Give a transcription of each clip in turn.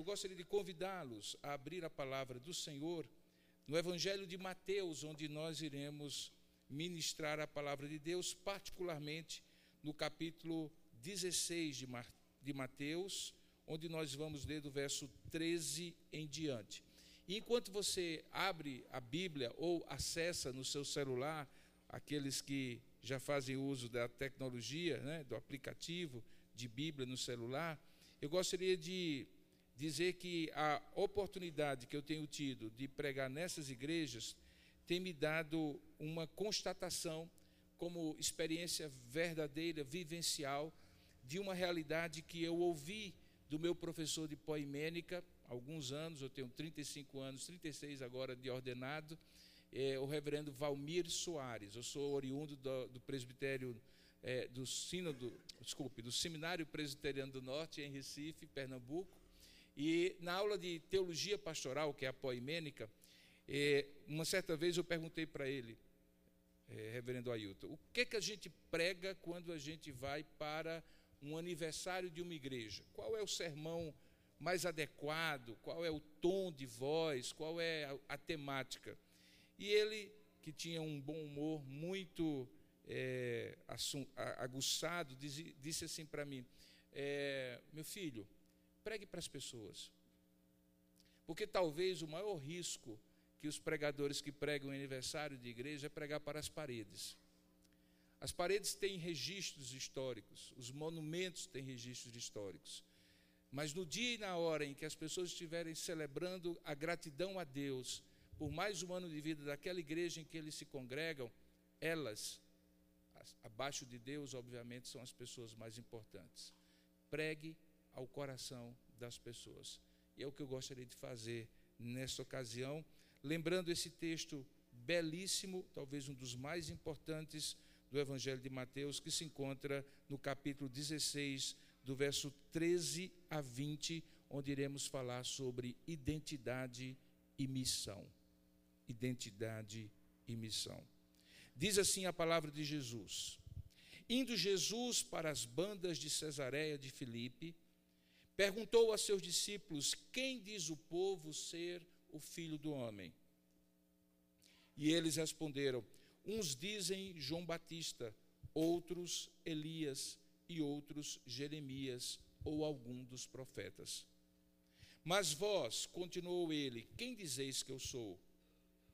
eu gostaria de convidá-los a abrir a palavra do Senhor no Evangelho de Mateus, onde nós iremos ministrar a palavra de Deus, particularmente no capítulo 16 de Mateus, onde nós vamos ler do verso 13 em diante. E enquanto você abre a Bíblia ou acessa no seu celular, aqueles que já fazem uso da tecnologia, né, do aplicativo de Bíblia no celular, eu gostaria de dizer que a oportunidade que eu tenho tido de pregar nessas igrejas tem me dado uma constatação como experiência verdadeira, vivencial, de uma realidade que eu ouvi do meu professor de poimênica, alguns anos, eu tenho 35 anos, 36 agora de ordenado, é, o reverendo Valmir Soares. Eu sou oriundo do, do presbitério é, do sínodo, desculpe, do Seminário Presbiteriano do Norte, em Recife, Pernambuco. E na aula de teologia pastoral, que é a poimênica, é, uma certa vez eu perguntei para ele, é, reverendo Ailton, o que, que a gente prega quando a gente vai para um aniversário de uma igreja? Qual é o sermão mais adequado? Qual é o tom de voz? Qual é a, a temática? E ele, que tinha um bom humor muito é, aguçado, disse, disse assim para mim: é, Meu filho, pregue para as pessoas. Porque talvez o maior risco que os pregadores que pregam em aniversário de igreja é pregar para as paredes. As paredes têm registros históricos, os monumentos têm registros históricos. Mas no dia e na hora em que as pessoas estiverem celebrando a gratidão a Deus por mais um ano de vida daquela igreja em que eles se congregam, elas, abaixo de Deus, obviamente, são as pessoas mais importantes. Pregue ao coração das pessoas. E é o que eu gostaria de fazer nesta ocasião, lembrando esse texto belíssimo, talvez um dos mais importantes do Evangelho de Mateus, que se encontra no capítulo 16, do verso 13 a 20, onde iremos falar sobre identidade e missão. Identidade e missão. Diz assim a palavra de Jesus: Indo Jesus para as bandas de Cesareia de Filipe, perguntou a seus discípulos: Quem diz o povo ser o filho do homem? E eles responderam: Uns dizem João Batista, outros Elias e outros Jeremias ou algum dos profetas. Mas vós, continuou ele, quem dizeis que eu sou?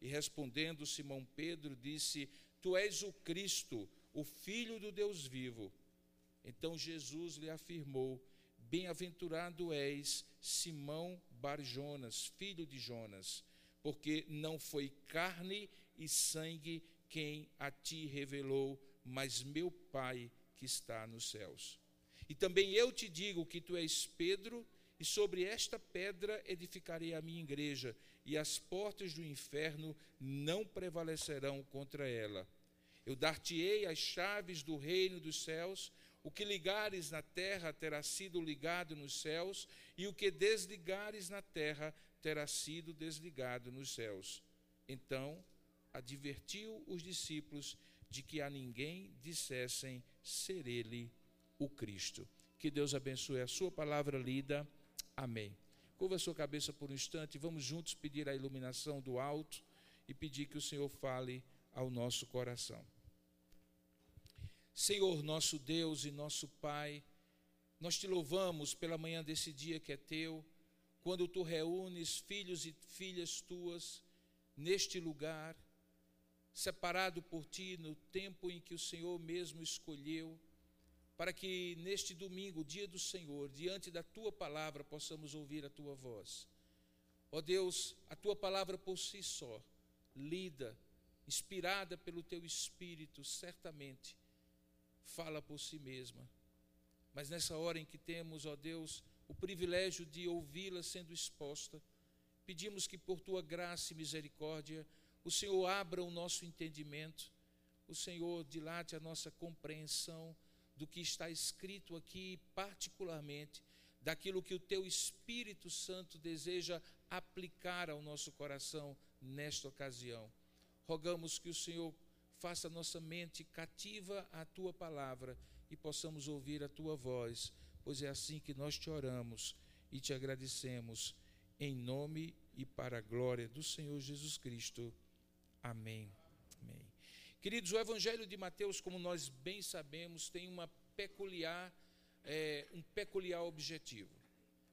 E respondendo Simão Pedro, disse: Tu és o Cristo, o Filho do Deus vivo. Então Jesus lhe afirmou: Bem-aventurado és, Simão Barjonas, filho de Jonas, porque não foi carne e sangue quem a ti revelou, mas meu Pai que está nos céus. E também eu te digo que tu és Pedro, e sobre esta pedra edificarei a minha igreja, e as portas do inferno não prevalecerão contra ela. Eu dar-te-ei as chaves do reino dos céus, o que ligares na terra terá sido ligado nos céus, e o que desligares na terra terá sido desligado nos céus. Então advertiu os discípulos de que a ninguém dissessem ser ele o Cristo. Que Deus abençoe a sua palavra lida. Amém. Curva a sua cabeça por um instante, vamos juntos pedir a iluminação do alto e pedir que o Senhor fale ao nosso coração. Senhor, nosso Deus e nosso Pai, nós te louvamos pela manhã desse dia que é teu, quando tu reúnes filhos e filhas tuas neste lugar separado por ti no tempo em que o Senhor mesmo escolheu, para que neste domingo, dia do Senhor, diante da tua palavra, possamos ouvir a tua voz. Ó Deus, a tua palavra por si só, lida, inspirada pelo teu espírito, certamente fala por si mesma. Mas nessa hora em que temos, ó Deus, o privilégio de ouvi-la sendo exposta, pedimos que por tua graça e misericórdia o Senhor abra o nosso entendimento, o Senhor dilate a nossa compreensão do que está escrito aqui, particularmente daquilo que o teu Espírito Santo deseja aplicar ao nosso coração nesta ocasião. Rogamos que o Senhor faça nossa mente cativa à tua palavra e possamos ouvir a tua voz, pois é assim que nós te oramos, e te agradecemos em nome e para a glória do Senhor Jesus Cristo. Amém. Amém. Queridos, o Evangelho de Mateus, como nós bem sabemos, tem uma peculiar, é, um peculiar objetivo.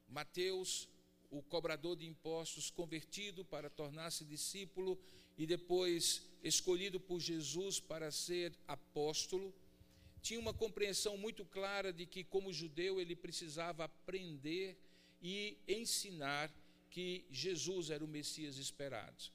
Mateus, o cobrador de impostos, convertido para tornar-se discípulo e depois escolhido por Jesus para ser apóstolo, tinha uma compreensão muito clara de que, como judeu, ele precisava aprender e ensinar que Jesus era o Messias esperado.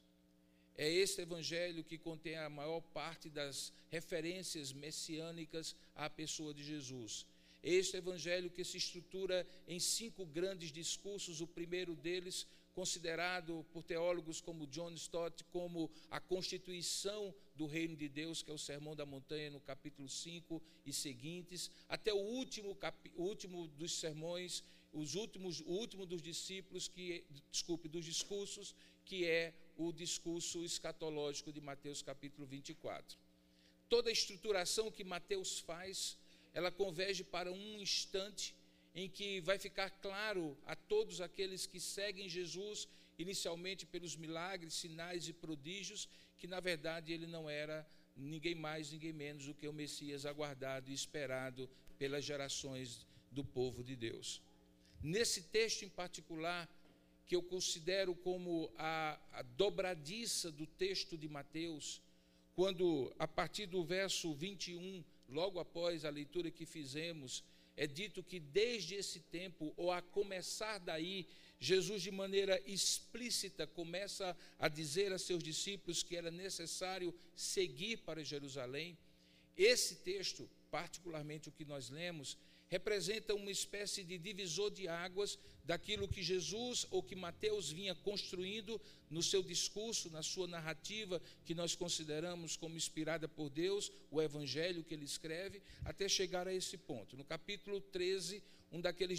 É este evangelho que contém a maior parte das referências messiânicas à pessoa de Jesus. Este evangelho que se estrutura em cinco grandes discursos, o primeiro deles considerado por teólogos como John Stott como a constituição do reino de Deus, que é o Sermão da Montanha no capítulo 5 e seguintes, até o último, o último dos sermões, os últimos, o último dos discípulos, que, desculpe, dos discursos, que é o discurso escatológico de Mateus capítulo 24. Toda a estruturação que Mateus faz, ela converge para um instante em que vai ficar claro a todos aqueles que seguem Jesus, inicialmente pelos milagres, sinais e prodígios, que na verdade ele não era ninguém mais, ninguém menos do que o Messias aguardado e esperado pelas gerações do povo de Deus. Nesse texto em particular, que eu considero como a, a dobradiça do texto de Mateus, quando a partir do verso 21, logo após a leitura que fizemos, é dito que desde esse tempo, ou a começar daí, Jesus, de maneira explícita, começa a dizer a seus discípulos que era necessário seguir para Jerusalém. Esse texto, particularmente o que nós lemos, representa uma espécie de divisor de águas daquilo que Jesus ou que Mateus vinha construindo no seu discurso, na sua narrativa, que nós consideramos como inspirada por Deus, o evangelho que ele escreve, até chegar a esse ponto. No capítulo 13, um daqueles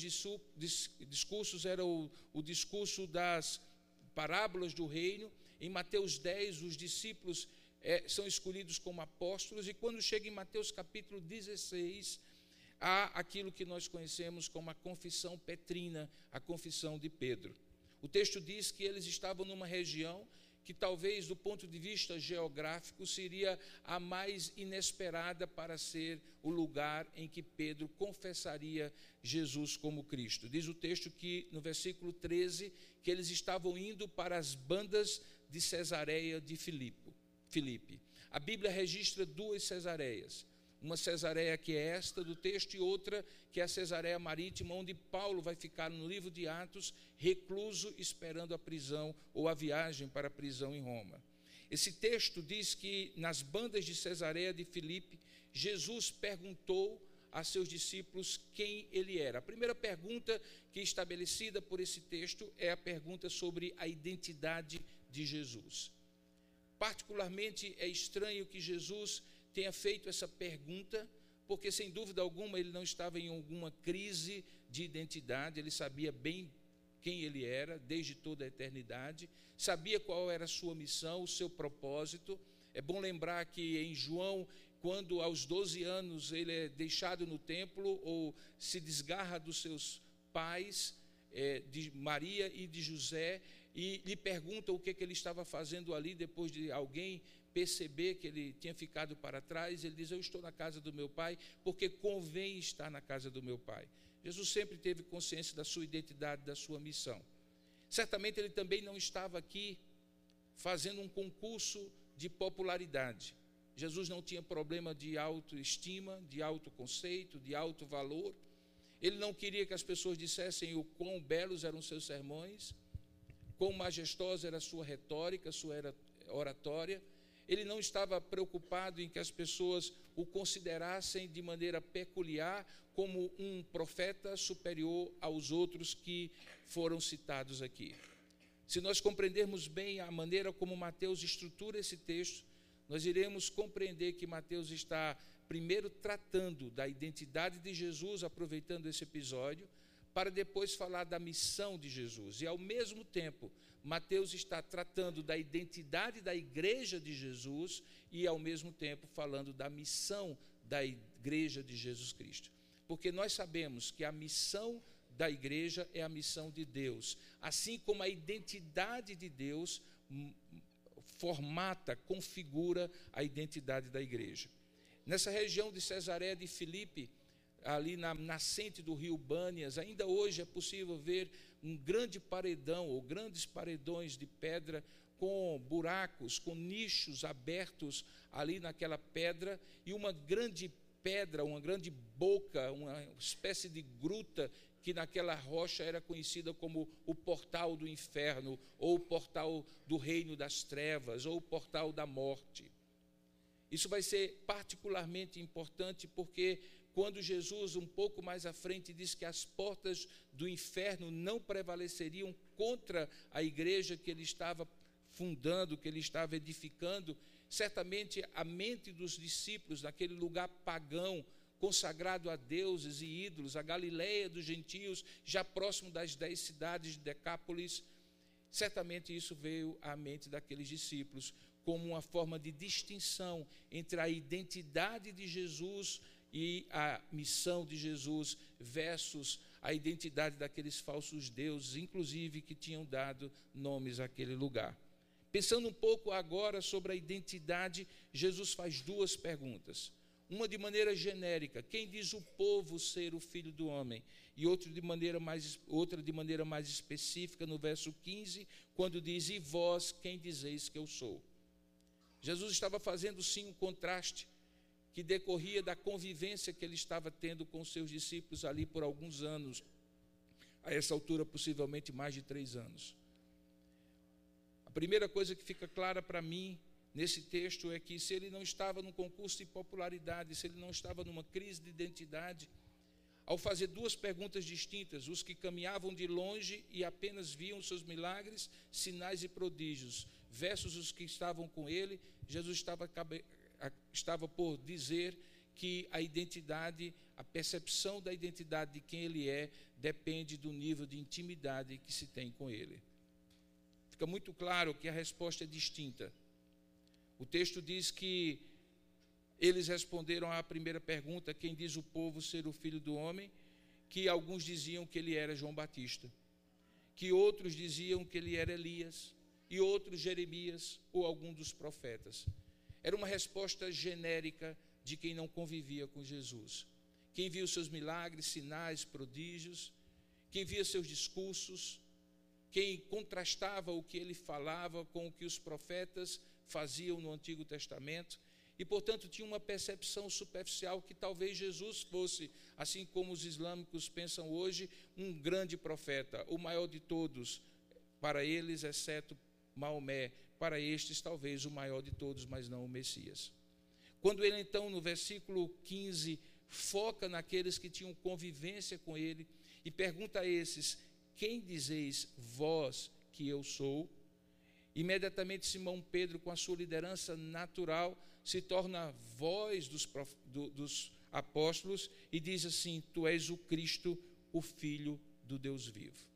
discursos era o, o discurso das parábolas do reino. Em Mateus 10, os discípulos é, são escolhidos como apóstolos, e quando chega em Mateus capítulo 16, há aquilo que nós conhecemos como a confissão petrina, a confissão de Pedro. O texto diz que eles estavam numa região que talvez do ponto de vista geográfico seria a mais inesperada para ser o lugar em que Pedro confessaria Jesus como Cristo. Diz o texto que no versículo 13 que eles estavam indo para as bandas de Cesareia de Filipe. Filipe. A Bíblia registra duas Cesareias uma Cesareia que é esta do texto e outra que é a Cesareia marítima, onde Paulo vai ficar no livro de Atos, recluso, esperando a prisão ou a viagem para a prisão em Roma. Esse texto diz que nas bandas de Cesareia de Filipe, Jesus perguntou a seus discípulos quem ele era. A primeira pergunta que é estabelecida por esse texto é a pergunta sobre a identidade de Jesus. Particularmente é estranho que Jesus tenha feito essa pergunta, porque sem dúvida alguma ele não estava em alguma crise de identidade, ele sabia bem quem ele era desde toda a eternidade, sabia qual era a sua missão, o seu propósito. É bom lembrar que em João, quando aos 12 anos ele é deixado no templo ou se desgarra dos seus pais, é, de Maria e de José, e lhe pergunta o que, que ele estava fazendo ali depois de alguém perceber que ele tinha ficado para trás, ele diz: Eu estou na casa do meu pai, porque convém estar na casa do meu pai. Jesus sempre teve consciência da sua identidade, da sua missão. Certamente ele também não estava aqui fazendo um concurso de popularidade. Jesus não tinha problema de autoestima, de autoconceito, de alto valor. Ele não queria que as pessoas dissessem o quão belos eram seus sermões, quão majestosa era a sua retórica, sua oratória ele não estava preocupado em que as pessoas o considerassem de maneira peculiar como um profeta superior aos outros que foram citados aqui. Se nós compreendermos bem a maneira como Mateus estrutura esse texto, nós iremos compreender que Mateus está primeiro tratando da identidade de Jesus, aproveitando esse episódio, para depois falar da missão de Jesus. E ao mesmo tempo, Mateus está tratando da identidade da igreja de Jesus e, ao mesmo tempo, falando da missão da igreja de Jesus Cristo. Porque nós sabemos que a missão da igreja é a missão de Deus, assim como a identidade de Deus formata, configura a identidade da igreja. Nessa região de Cesareia de Filipe, ali na nascente do rio Bânias, ainda hoje é possível ver um grande paredão ou grandes paredões de pedra com buracos, com nichos abertos ali naquela pedra e uma grande pedra, uma grande boca, uma espécie de gruta que naquela rocha era conhecida como o portal do inferno, ou o portal do reino das trevas, ou o portal da morte. Isso vai ser particularmente importante porque quando Jesus, um pouco mais à frente, diz que as portas do inferno não prevaleceriam contra a igreja que ele estava fundando, que ele estava edificando, certamente a mente dos discípulos naquele lugar pagão, consagrado a deuses e ídolos, a Galileia dos gentios, já próximo das dez cidades de Decápolis, certamente isso veio à mente daqueles discípulos como uma forma de distinção entre a identidade de Jesus e a missão de Jesus versus a identidade daqueles falsos deuses, inclusive que tinham dado nomes àquele lugar. Pensando um pouco agora sobre a identidade, Jesus faz duas perguntas. Uma de maneira genérica, quem diz o povo ser o filho do homem? E outra de maneira mais, outra de maneira mais específica, no verso 15, quando diz: E vós, quem dizeis que eu sou? Jesus estava fazendo sim um contraste que decorria da convivência que ele estava tendo com seus discípulos ali por alguns anos, a essa altura, possivelmente mais de três anos. A primeira coisa que fica clara para mim nesse texto é que se ele não estava num concurso de popularidade, se ele não estava numa crise de identidade, ao fazer duas perguntas distintas, os que caminhavam de longe e apenas viam seus milagres, sinais e prodígios, versus os que estavam com ele, Jesus estava, estava por dizer que a identidade, a percepção da identidade de quem ele é, depende do nível de intimidade que se tem com ele fica muito claro que a resposta é distinta. O texto diz que eles responderam à primeira pergunta: quem diz o povo ser o filho do homem? Que alguns diziam que ele era João Batista, que outros diziam que ele era Elias, e outros Jeremias ou algum dos profetas. Era uma resposta genérica de quem não convivia com Jesus. Quem viu seus milagres, sinais, prodígios, quem via seus discursos, quem contrastava o que ele falava com o que os profetas faziam no Antigo Testamento, e, portanto, tinha uma percepção superficial que talvez Jesus fosse, assim como os islâmicos pensam hoje, um grande profeta, o maior de todos, para eles, exceto Maomé, para estes, talvez o maior de todos, mas não o Messias. Quando ele, então, no versículo 15, foca naqueles que tinham convivência com ele e pergunta a esses: quem dizeis vós que eu sou? Imediatamente Simão Pedro, com a sua liderança natural, se torna voz dos, do, dos apóstolos e diz assim: Tu és o Cristo, o Filho do Deus vivo.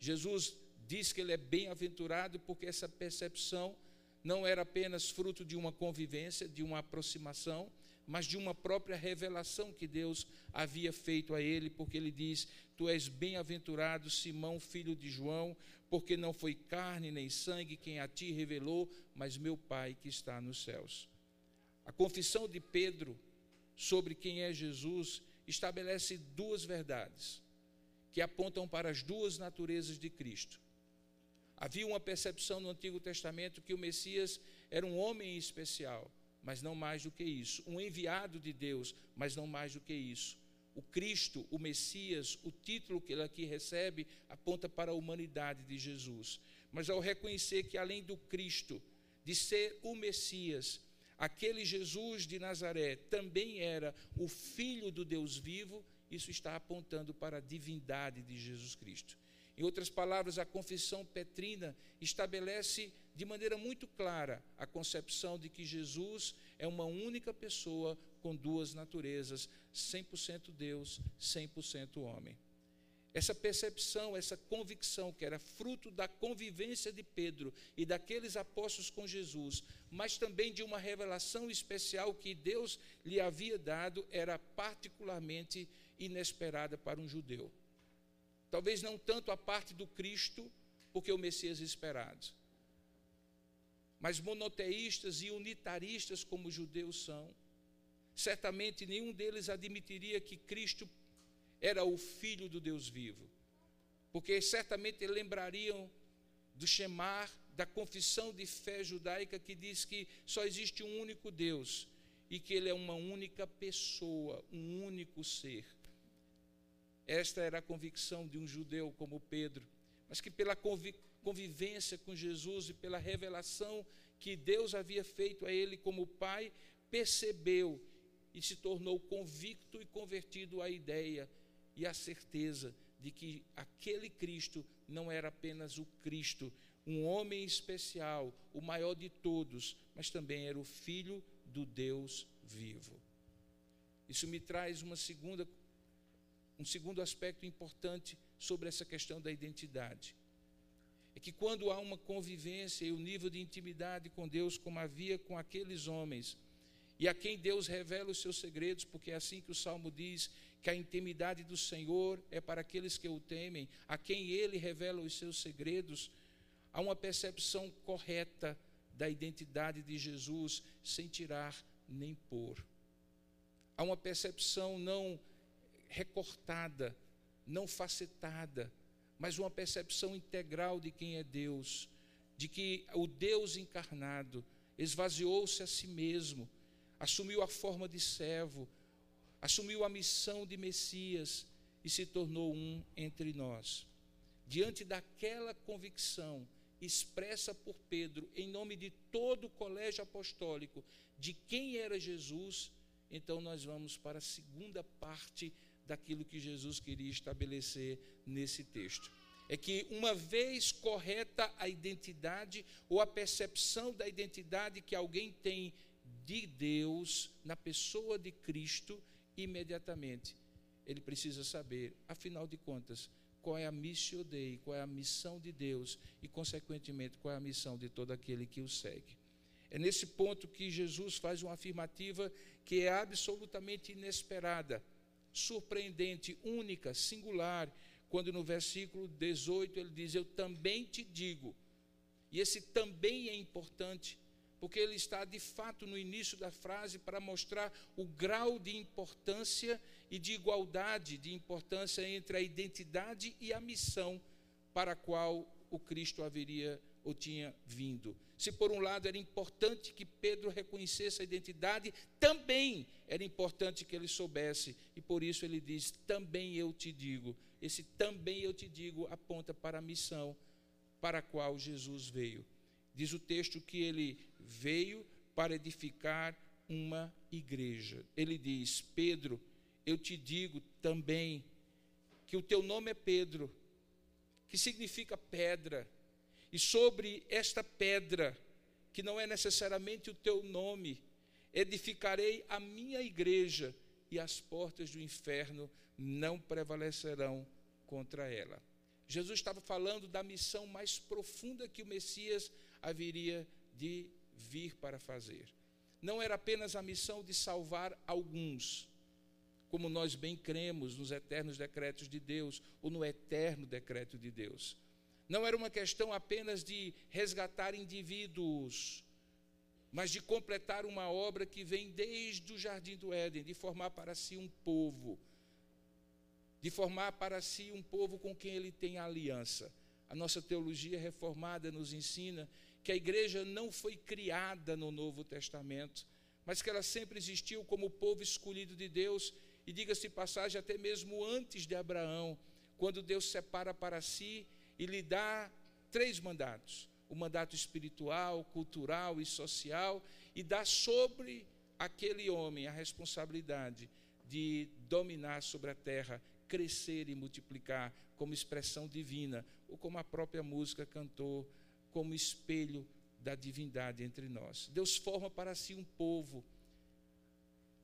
Jesus diz que ele é bem-aventurado porque essa percepção não era apenas fruto de uma convivência, de uma aproximação, mas de uma própria revelação que Deus havia feito a ele, porque ele diz: Tu és bem-aventurado, Simão, filho de João, porque não foi carne nem sangue quem a ti revelou, mas meu Pai que está nos céus. A confissão de Pedro sobre quem é Jesus estabelece duas verdades que apontam para as duas naturezas de Cristo. Havia uma percepção no Antigo Testamento que o Messias era um homem especial, mas não mais do que isso. Um enviado de Deus, mas não mais do que isso. O Cristo, o Messias, o título que ele aqui recebe, aponta para a humanidade de Jesus. Mas ao reconhecer que além do Cristo, de ser o Messias, aquele Jesus de Nazaré também era o Filho do Deus vivo, isso está apontando para a divindade de Jesus Cristo. Em outras palavras, a confissão petrina estabelece de maneira muito clara a concepção de que Jesus é uma única pessoa com duas naturezas, 100% Deus, 100% homem. Essa percepção, essa convicção que era fruto da convivência de Pedro e daqueles apóstolos com Jesus, mas também de uma revelação especial que Deus lhe havia dado, era particularmente inesperada para um judeu. Talvez não tanto a parte do Cristo, porque é o Messias esperado. Mas monoteístas e unitaristas, como os judeus são, certamente nenhum deles admitiria que Cristo era o Filho do Deus vivo. Porque certamente lembrariam do Shemar, da confissão de fé judaica que diz que só existe um único Deus e que ele é uma única pessoa, um único ser. Esta era a convicção de um judeu como Pedro, mas que pela convivência com Jesus e pela revelação que Deus havia feito a ele como pai, percebeu e se tornou convicto e convertido à ideia e à certeza de que aquele Cristo não era apenas o Cristo, um homem especial, o maior de todos, mas também era o filho do Deus vivo. Isso me traz uma segunda um segundo aspecto importante sobre essa questão da identidade. É que quando há uma convivência e o um nível de intimidade com Deus, como havia com aqueles homens, e a quem Deus revela os seus segredos, porque é assim que o salmo diz que a intimidade do Senhor é para aqueles que o temem, a quem ele revela os seus segredos, há uma percepção correta da identidade de Jesus, sem tirar nem pôr. Há uma percepção não recortada, não facetada, mas uma percepção integral de quem é Deus, de que o Deus encarnado esvaziou-se a si mesmo, assumiu a forma de servo, assumiu a missão de Messias e se tornou um entre nós. Diante daquela convicção expressa por Pedro, em nome de todo o colégio apostólico, de quem era Jesus, então nós vamos para a segunda parte daquilo que Jesus queria estabelecer nesse texto. É que, uma vez correta a identidade ou a percepção da identidade que alguém tem de Deus na pessoa de Cristo, imediatamente ele precisa saber, afinal de contas, qual é a missio Dei, qual é a missão de Deus e, consequentemente, qual é a missão de todo aquele que o segue. É nesse ponto que Jesus faz uma afirmativa que é absolutamente inesperada surpreendente, única, singular, quando no versículo 18 ele diz: Eu também te digo. E esse também é importante, porque ele está de fato no início da frase para mostrar o grau de importância e de igualdade de importância entre a identidade e a missão para a qual o Cristo haveria ou tinha vindo. Se por um lado era importante que Pedro reconhecesse a identidade, também era importante que ele soubesse, e por isso ele diz: também eu te digo. Esse também eu te digo aponta para a missão para a qual Jesus veio. Diz o texto que ele veio para edificar uma igreja. Ele diz: Pedro, eu te digo também que o teu nome é Pedro, que significa pedra e sobre esta pedra, que não é necessariamente o teu nome, edificarei a minha igreja, e as portas do inferno não prevalecerão contra ela. Jesus estava falando da missão mais profunda que o Messias haveria de vir para fazer. Não era apenas a missão de salvar alguns, como nós bem cremos nos eternos decretos de Deus, ou no eterno decreto de Deus não era uma questão apenas de resgatar indivíduos, mas de completar uma obra que vem desde o jardim do Éden, de formar para si um povo, de formar para si um povo com quem ele tem aliança. A nossa teologia reformada nos ensina que a igreja não foi criada no Novo Testamento, mas que ela sempre existiu como povo escolhido de Deus, e diga-se passagem, até mesmo antes de Abraão, quando Deus separa para si e lhe dá três mandatos: o mandato espiritual, cultural e social, e dá sobre aquele homem a responsabilidade de dominar sobre a terra, crescer e multiplicar como expressão divina, ou como a própria música cantou, como espelho da divindade entre nós. Deus forma para si um povo.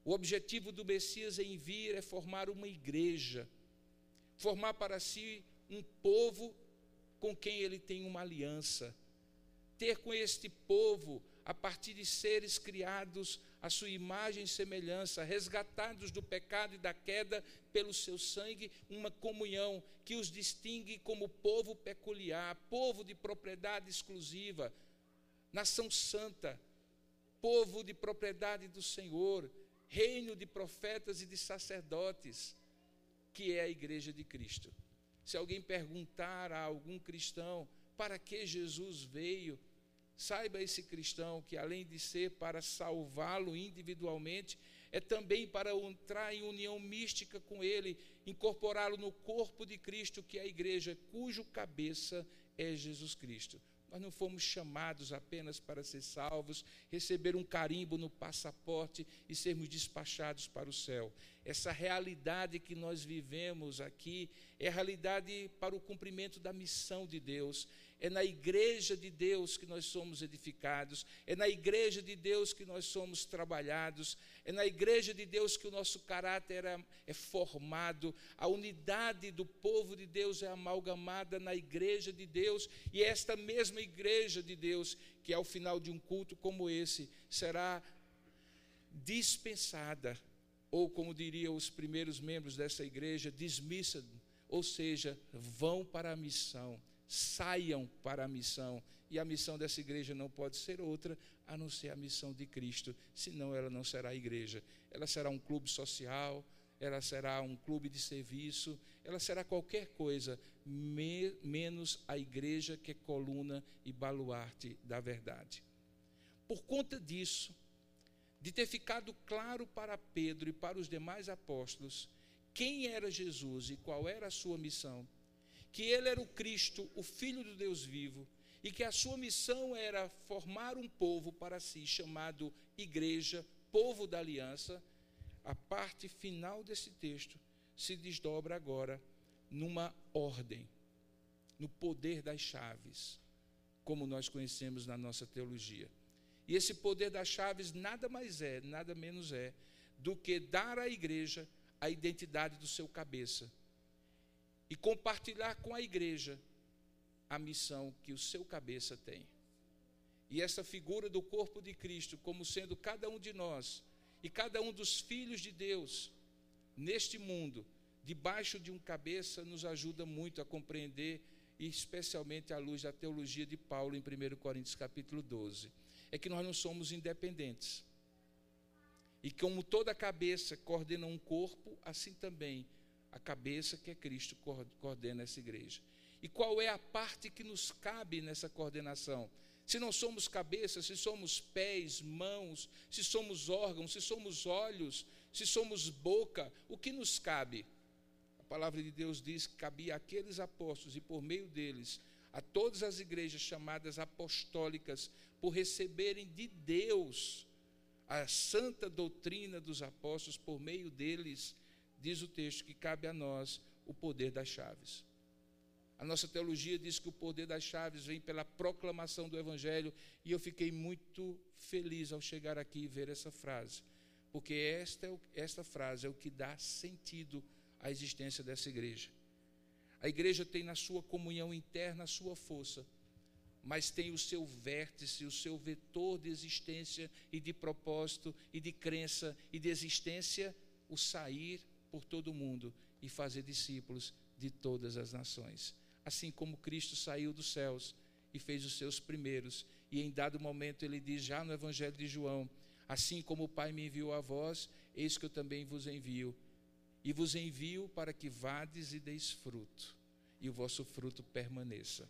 O objetivo do Messias em vir é formar uma igreja, formar para si um povo com quem ele tem uma aliança, ter com este povo a partir de seres criados à sua imagem e semelhança, resgatados do pecado e da queda pelo seu sangue, uma comunhão que os distingue como povo peculiar, povo de propriedade exclusiva, nação santa, povo de propriedade do Senhor, reino de profetas e de sacerdotes, que é a igreja de Cristo. Se alguém perguntar a algum cristão para que Jesus veio, saiba esse cristão que além de ser para salvá-lo individualmente, é também para entrar em união mística com ele, incorporá-lo no corpo de Cristo, que é a igreja, cujo cabeça é Jesus Cristo. Nós não fomos chamados apenas para ser salvos, receber um carimbo no passaporte e sermos despachados para o céu. Essa realidade que nós vivemos aqui é a realidade para o cumprimento da missão de Deus. É na igreja de Deus que nós somos edificados, é na igreja de Deus que nós somos trabalhados, é na igreja de Deus que o nosso caráter é, é formado, a unidade do povo de Deus é amalgamada na igreja de Deus, e é esta mesma igreja de Deus que ao final de um culto como esse será dispensada, ou como diriam os primeiros membros dessa igreja, dismissa, ou seja, vão para a missão saiam para a missão. E a missão dessa igreja não pode ser outra a não ser a missão de Cristo, senão ela não será igreja. Ela será um clube social, ela será um clube de serviço, ela será qualquer coisa, me, menos a igreja que é coluna e baluarte da verdade. Por conta disso, de ter ficado claro para Pedro e para os demais apóstolos quem era Jesus e qual era a sua missão, que ele era o Cristo, o Filho do Deus vivo, e que a sua missão era formar um povo para si, chamado Igreja, povo da aliança, a parte final desse texto se desdobra agora numa ordem, no poder das chaves, como nós conhecemos na nossa teologia. E esse poder das chaves nada mais é, nada menos é, do que dar à igreja a identidade do seu cabeça e compartilhar com a igreja a missão que o seu cabeça tem. E essa figura do corpo de Cristo, como sendo cada um de nós e cada um dos filhos de Deus neste mundo, debaixo de um cabeça, nos ajuda muito a compreender, e especialmente à luz da teologia de Paulo em 1 Coríntios capítulo 12. É que nós não somos independentes. E como toda cabeça coordena um corpo, assim também a cabeça que é Cristo coordena essa igreja. E qual é a parte que nos cabe nessa coordenação? Se não somos cabeça, se somos pés, mãos, se somos órgãos, se somos olhos, se somos boca, o que nos cabe? A palavra de Deus diz que cabia àqueles apóstolos e por meio deles a todas as igrejas chamadas apostólicas por receberem de Deus a santa doutrina dos apóstolos por meio deles diz o texto que cabe a nós o poder das chaves. A nossa teologia diz que o poder das chaves vem pela proclamação do Evangelho, e eu fiquei muito feliz ao chegar aqui e ver essa frase, porque esta, é esta frase é o que dá sentido à existência dessa igreja. A igreja tem na sua comunhão interna a sua força, mas tem o seu vértice, o seu vetor de existência e de propósito e de crença e de existência, o sair por todo o mundo e fazer discípulos de todas as nações. Assim como Cristo saiu dos céus e fez os seus primeiros, e em dado momento ele diz já no Evangelho de João: Assim como o Pai me enviou a vós, eis que eu também vos envio. E vos envio para que vades e deis fruto, e o vosso fruto permaneça.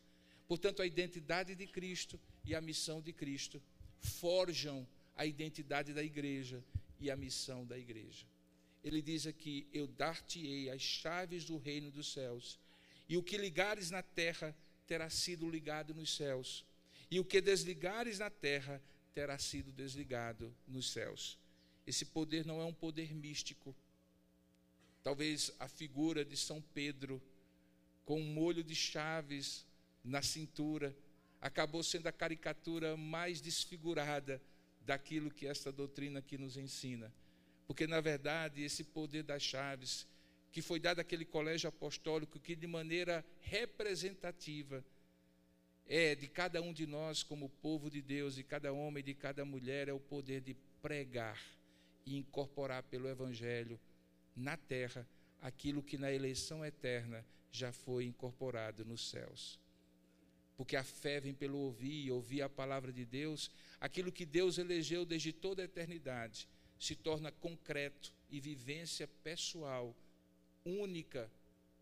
Portanto, a identidade de Cristo e a missão de Cristo forjam a identidade da igreja e a missão da igreja ele diz aqui: Eu dar-te-ei as chaves do reino dos céus, e o que ligares na terra terá sido ligado nos céus, e o que desligares na terra terá sido desligado nos céus. Esse poder não é um poder místico. Talvez a figura de São Pedro, com um molho de chaves na cintura, acabou sendo a caricatura mais desfigurada daquilo que esta doutrina aqui nos ensina. Porque, na verdade, esse poder das chaves, que foi dado àquele colégio apostólico, que de maneira representativa é de cada um de nós, como povo de Deus, de cada homem de cada mulher, é o poder de pregar e incorporar pelo Evangelho na terra aquilo que na eleição eterna já foi incorporado nos céus. Porque a fé vem pelo ouvir, ouvir a palavra de Deus, aquilo que Deus elegeu desde toda a eternidade se torna concreto e vivência pessoal única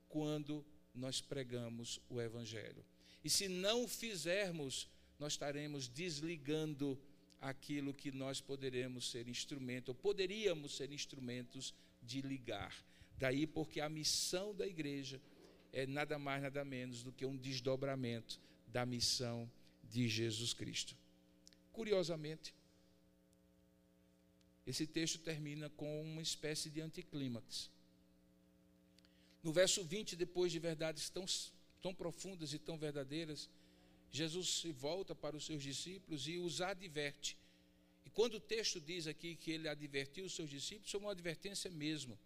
quando nós pregamos o Evangelho. E se não o fizermos, nós estaremos desligando aquilo que nós poderemos ser instrumento, ou poderíamos ser instrumentos de ligar. Daí porque a missão da igreja é nada mais, nada menos do que um desdobramento da missão de Jesus Cristo. Curiosamente, esse texto termina com uma espécie de anticlímax. No verso 20, depois de verdades tão, tão profundas e tão verdadeiras, Jesus se volta para os seus discípulos e os adverte. E quando o texto diz aqui que ele advertiu os seus discípulos, foi uma advertência mesmo.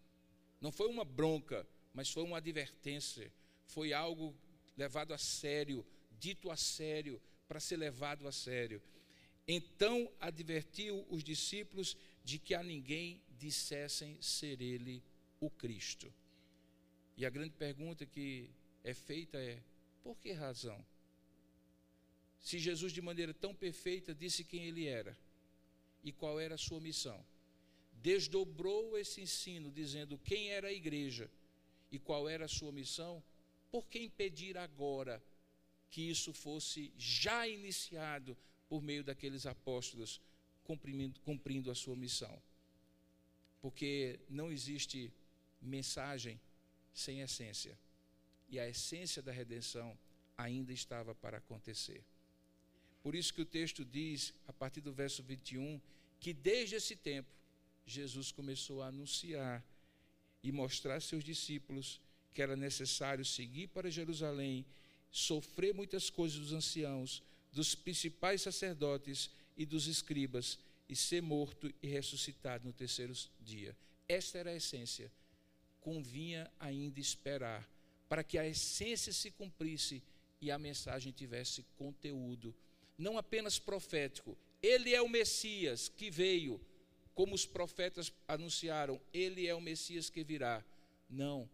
Não foi uma bronca, mas foi uma advertência. Foi algo levado a sério, dito a sério, para ser levado a sério. Então advertiu os discípulos de que a ninguém dissessem ser ele o Cristo. E a grande pergunta que é feita é: por que razão? Se Jesus, de maneira tão perfeita, disse quem ele era e qual era a sua missão, desdobrou esse ensino dizendo quem era a igreja e qual era a sua missão, por que impedir agora que isso fosse já iniciado por meio daqueles apóstolos cumprindo, cumprindo a sua missão? Porque não existe mensagem sem essência. E a essência da redenção ainda estava para acontecer. Por isso que o texto diz, a partir do verso 21, que desde esse tempo Jesus começou a anunciar e mostrar a seus discípulos que era necessário seguir para Jerusalém, sofrer muitas coisas dos anciãos, dos principais sacerdotes e dos escribas, e ser morto e ressuscitado no terceiro dia. Esta era a essência convinha ainda esperar, para que a essência se cumprisse e a mensagem tivesse conteúdo, não apenas profético. Ele é o Messias que veio, como os profetas anunciaram, ele é o Messias que virá. Não,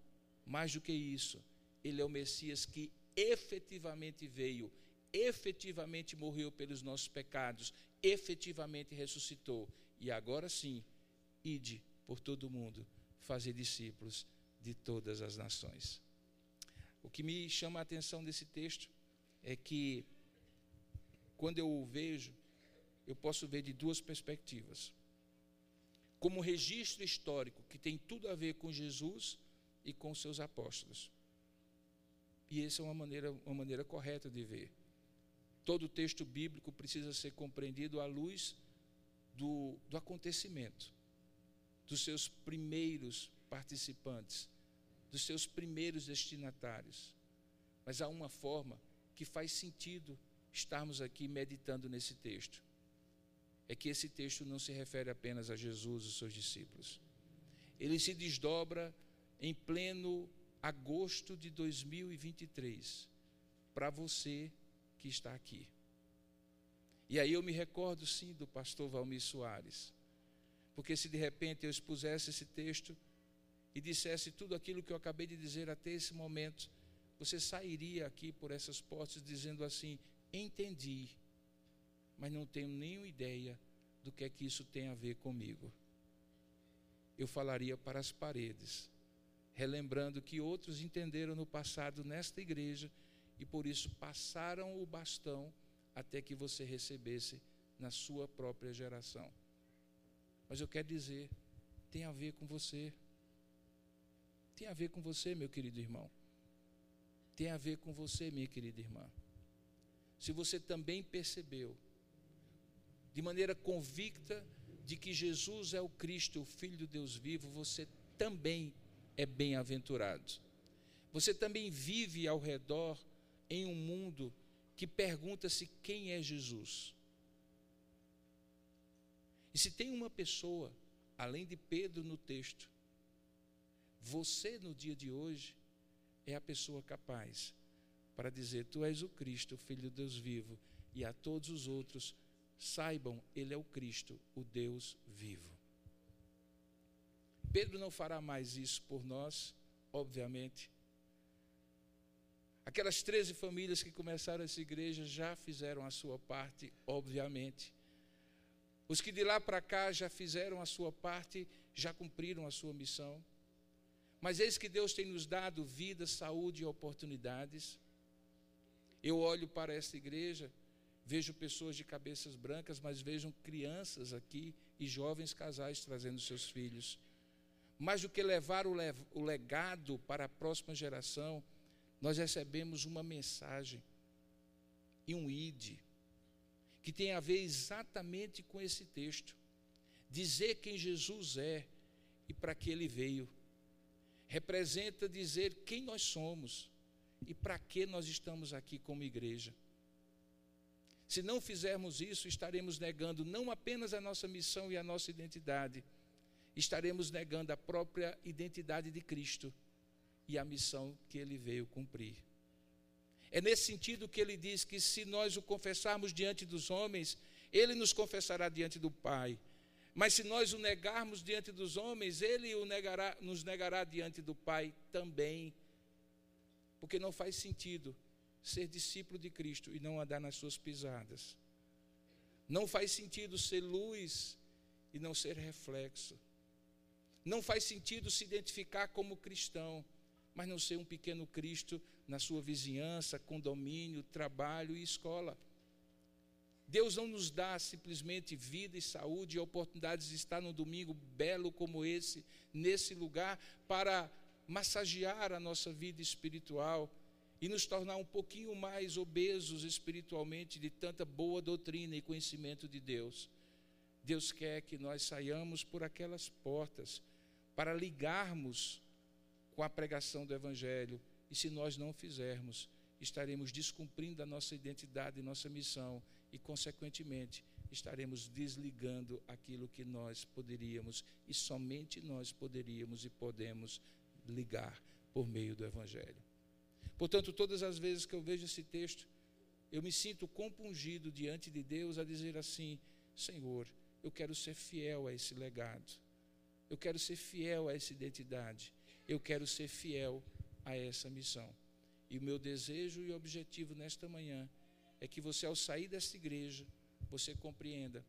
mais do que isso, ele é o Messias que efetivamente veio, efetivamente morreu pelos nossos pecados, efetivamente ressuscitou. E agora sim, ide por todo o mundo fazer discípulos de todas as nações. O que me chama a atenção desse texto é que, quando eu o vejo, eu posso ver de duas perspectivas. Como registro histórico que tem tudo a ver com Jesus e com seus apóstolos. E essa é uma maneira, uma maneira correta de ver. Todo texto bíblico precisa ser compreendido à luz do, do acontecimento dos seus primeiros participantes, dos seus primeiros destinatários. Mas há uma forma que faz sentido estarmos aqui meditando nesse texto. É que esse texto não se refere apenas a Jesus e seus discípulos. Ele se desdobra em pleno agosto de 2023 para você que está aqui. E aí eu me recordo sim do pastor Valmir Soares porque se de repente eu expusesse esse texto e dissesse tudo aquilo que eu acabei de dizer até esse momento, você sairia aqui por essas portas dizendo assim: entendi, mas não tenho nenhuma ideia do que é que isso tem a ver comigo. Eu falaria para as paredes, relembrando que outros entenderam no passado nesta igreja e por isso passaram o bastão até que você recebesse na sua própria geração. Mas eu quero dizer, tem a ver com você. Tem a ver com você, meu querido irmão. Tem a ver com você, minha querida irmã. Se você também percebeu, de maneira convicta, de que Jesus é o Cristo, o Filho do Deus vivo, você também é bem-aventurado. Você também vive ao redor em um mundo que pergunta-se quem é Jesus. E se tem uma pessoa, além de Pedro no texto, você no dia de hoje é a pessoa capaz para dizer: Tu és o Cristo, Filho de Deus vivo, e a todos os outros saibam, Ele é o Cristo, o Deus vivo. Pedro não fará mais isso por nós, obviamente. Aquelas 13 famílias que começaram essa igreja já fizeram a sua parte, obviamente. Os que de lá para cá já fizeram a sua parte, já cumpriram a sua missão. Mas eis que Deus tem nos dado vida, saúde e oportunidades. Eu olho para esta igreja, vejo pessoas de cabeças brancas, mas vejo crianças aqui e jovens casais trazendo seus filhos. Mais do que levar o legado para a próxima geração, nós recebemos uma mensagem e um id que tem a ver exatamente com esse texto. Dizer quem Jesus é e para que ele veio. Representa dizer quem nós somos e para que nós estamos aqui como igreja. Se não fizermos isso, estaremos negando não apenas a nossa missão e a nossa identidade, estaremos negando a própria identidade de Cristo e a missão que ele veio cumprir. É nesse sentido que ele diz que se nós o confessarmos diante dos homens, ele nos confessará diante do Pai. Mas se nós o negarmos diante dos homens, ele o negará, nos negará diante do Pai também. Porque não faz sentido ser discípulo de Cristo e não andar nas suas pisadas. Não faz sentido ser luz e não ser reflexo. Não faz sentido se identificar como cristão mas não ser um pequeno Cristo na sua vizinhança, condomínio, trabalho e escola. Deus não nos dá simplesmente vida e saúde e oportunidades de estar num domingo belo como esse, nesse lugar, para massagear a nossa vida espiritual e nos tornar um pouquinho mais obesos espiritualmente de tanta boa doutrina e conhecimento de Deus. Deus quer que nós saiamos por aquelas portas para ligarmos com a pregação do Evangelho. E se nós não fizermos, estaremos descumprindo a nossa identidade e nossa missão e, consequentemente, estaremos desligando aquilo que nós poderíamos e somente nós poderíamos e podemos ligar por meio do Evangelho. Portanto, todas as vezes que eu vejo esse texto, eu me sinto compungido diante de Deus a dizer assim: Senhor, eu quero ser fiel a esse legado, eu quero ser fiel a essa identidade, eu quero ser fiel a essa missão. E o meu desejo e objetivo nesta manhã é que você, ao sair desta igreja, você compreenda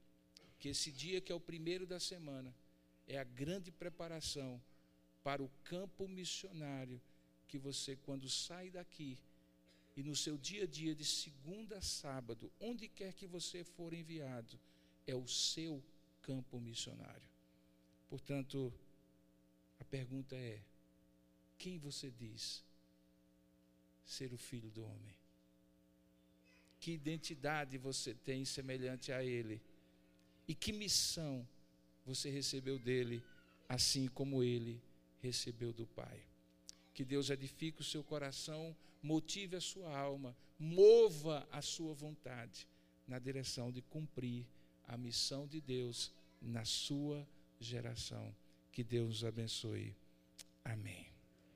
que esse dia, que é o primeiro da semana, é a grande preparação para o campo missionário que você, quando sai daqui, e no seu dia a dia, de segunda a sábado, onde quer que você for enviado, é o seu campo missionário. Portanto, a pergunta é: quem você diz ser o filho do homem? Que identidade você tem semelhante a ele? E que missão você recebeu dele, assim como ele recebeu do Pai? Que Deus edifique o seu coração, motive a sua alma, mova a sua vontade na direção de cumprir a missão de Deus na sua geração. Que Deus abençoe. Amém.